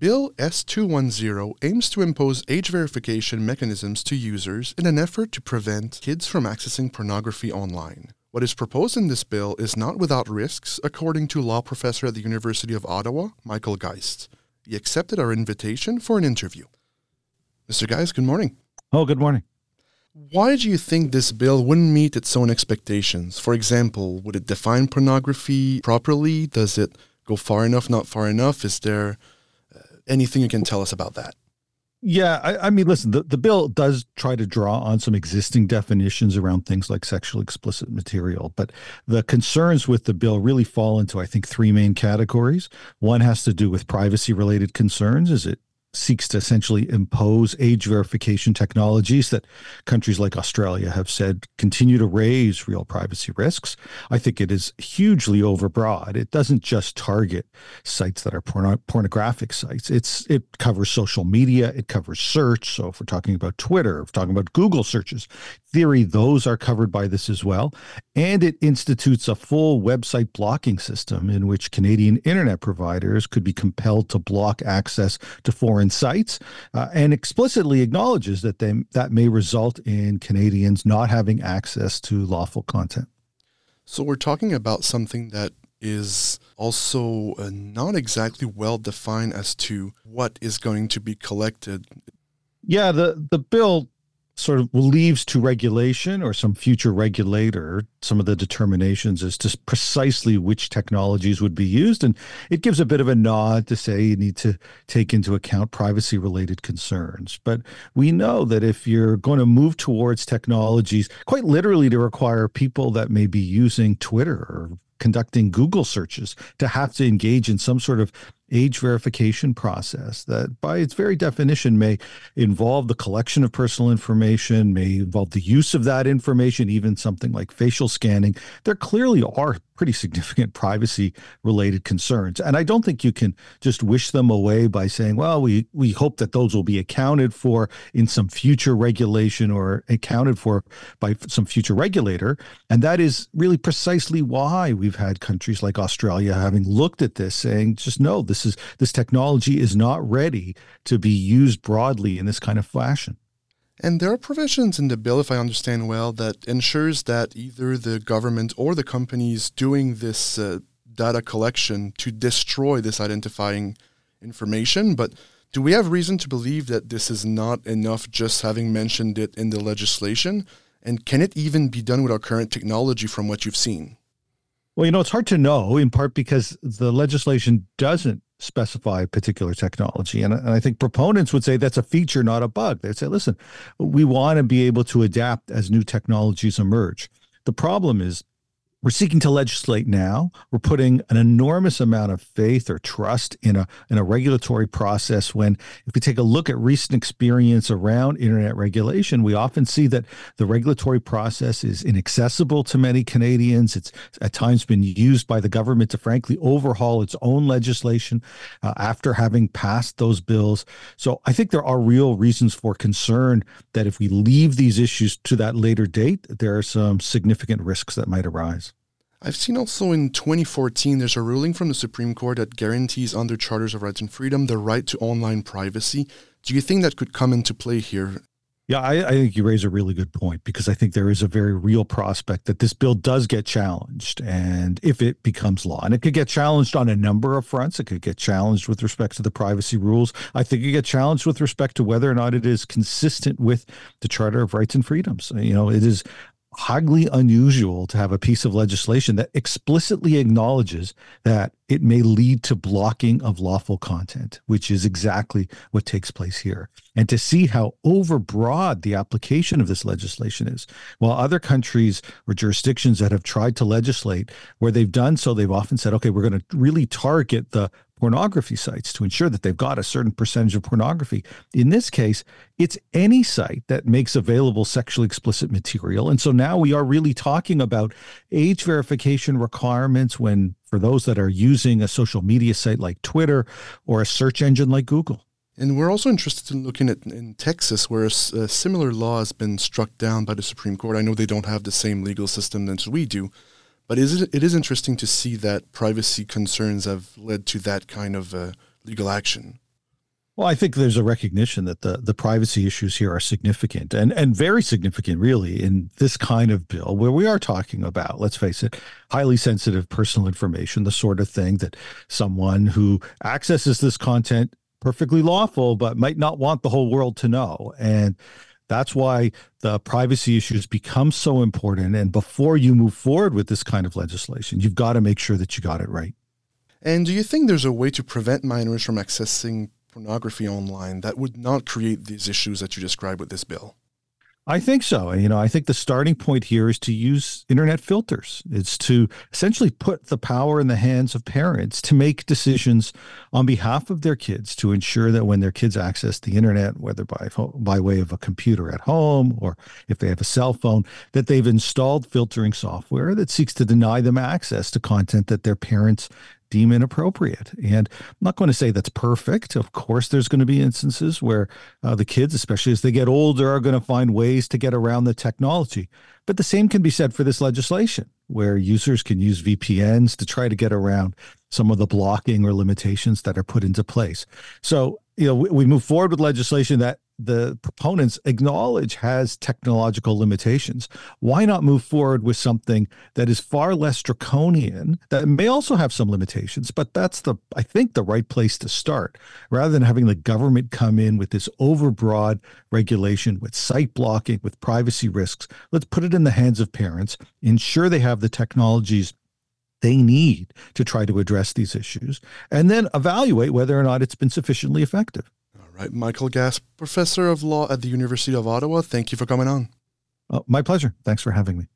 Bill S210 aims to impose age verification mechanisms to users in an effort to prevent kids from accessing pornography online. What is proposed in this bill is not without risks, according to law professor at the University of Ottawa, Michael Geist. He accepted our invitation for an interview. Mr. Geist, good morning. Oh, good morning. Why do you think this bill wouldn't meet its own expectations? For example, would it define pornography properly? Does it go far enough, not far enough? Is there anything you can tell us about that? Yeah, I, I, mean, listen, the, the bill does try to draw on some existing definitions around things like sexually explicit material, but the concerns with the bill really fall into, I think, three main categories. One has to do with privacy related concerns. Is it seeks to essentially impose age verification technologies that countries like Australia have said continue to raise real privacy risks. I think it is hugely overbroad. It doesn't just target sites that are porno- pornographic sites. It's it covers social media, it covers search. So if we're talking about Twitter, if we're talking about Google searches, theory those are covered by this as well, and it institutes a full website blocking system in which Canadian internet providers could be compelled to block access to foreign sites uh, and explicitly acknowledges that they, that may result in Canadians not having access to lawful content. So we're talking about something that is also uh, not exactly well defined as to what is going to be collected. Yeah, the the bill sort of leaves to regulation or some future regulator some of the determinations as to precisely which technologies would be used. And it gives a bit of a nod to say you need to take into account privacy related concerns. But we know that if you're going to move towards technologies, quite literally to require people that may be using Twitter or conducting Google searches to have to engage in some sort of age verification process that, by its very definition, may involve the collection of personal information, may involve the use of that information, even something like facial scanning. There clearly are pretty significant privacy related concerns. And I don't think you can just wish them away by saying, well, we, we hope that those will be accounted for in some future regulation or accounted for by some future regulator. And that is really precisely why we've had countries like Australia having looked at this saying, just no, this is this technology is not ready to be used broadly in this kind of fashion. And there are provisions in the bill, if I understand well, that ensures that either the government or the companies doing this uh, data collection to destroy this identifying information. But do we have reason to believe that this is not enough just having mentioned it in the legislation? And can it even be done with our current technology from what you've seen? Well, you know, it's hard to know in part because the legislation doesn't specify particular technology. And, and I think proponents would say that's a feature, not a bug. They'd say, listen, we want to be able to adapt as new technologies emerge. The problem is we're seeking to legislate now. We're putting an enormous amount of faith or trust in a in a regulatory process. When, if we take a look at recent experience around internet regulation, we often see that the regulatory process is inaccessible to many Canadians. It's at times been used by the government to, frankly, overhaul its own legislation uh, after having passed those bills. So, I think there are real reasons for concern that if we leave these issues to that later date, there are some significant risks that might arise. I've seen also in 2014 there's a ruling from the Supreme Court that guarantees under charters of rights and freedom the right to online privacy. Do you think that could come into play here? Yeah, I, I, think you raise a really good point because I think there is a very real prospect that this bill does get challenged. And if it becomes law, and it could get challenged on a number of fronts, it could get challenged with respect to the privacy rules. I think it get challenged with respect to whether or not it is consistent with the Charter of Rights and Freedoms. You know, it is highly unusual to have a piece of legislation that explicitly acknowledges that it may lead to blocking of lawful content, which is exactly what takes place here. And to see how overbroad the application of this legislation is. While other countries or jurisdictions that have tried to legislate, where they've done so, they've often said, okay, we're going to really target the pornography sites to ensure that they've got a certain percentage of pornography. In this case, it's any site that makes available sexually explicit material. And so now we are really talking about age verification requirements when for those that are using a social media site like Twitter or a search engine like Google. And we're also interested in looking at in Texas, where a, a similar law has been struck down by the Supreme Court. I know they don't have the same legal system as we do, but is it, it is interesting to see that privacy concerns have led to that kind of uh, legal action. Well, I think there's a recognition that the, the privacy issues here are significant and, and very significant, really, in this kind of bill where we are talking about, let's face it, highly sensitive personal information, the sort of thing that someone who accesses this content perfectly lawful, but might not want the whole world to know. And that's why the privacy issues become so important. And before you move forward with this kind of legislation, you've got to make sure that you got it right. And do you think there's a way to prevent minors from accessing pornography online that would not create these issues that you described with this bill? I think so. You know, I think the starting point here is to use internet filters. It's to essentially put the power in the hands of parents to make decisions on behalf of their kids to ensure that when their kids access the internet, whether by by way of a computer at home or if they have a cell phone, that they've installed filtering software that seeks to deny them access to content that their parents deem inappropriate. And I'm not going to say that's perfect. Of course, there's going to be instances where uh, the kids, especially as they get older, are going to find ways to get around the technology. But the same can be said for this legislation, where users can use VPNs to try to get around some of the blocking or limitations that are put into place. So, you know, we, we move forward with legislation that the proponents acknowledge has technological limitations. Why not move forward with something that is far less draconian, that may also have some limitations, but that's the, I think, the right place to start rather than having the government come in with this overbroad regulation with site blocking, with privacy risks. Let's put it in the hands of parents, ensure they have the technologies they need to try to address these issues, and then evaluate whether or not it's been sufficiently effective right, Michael Geist, professor of law at the University of Ottawa. Thank you for coming on. Oh, my pleasure. Thanks for having me.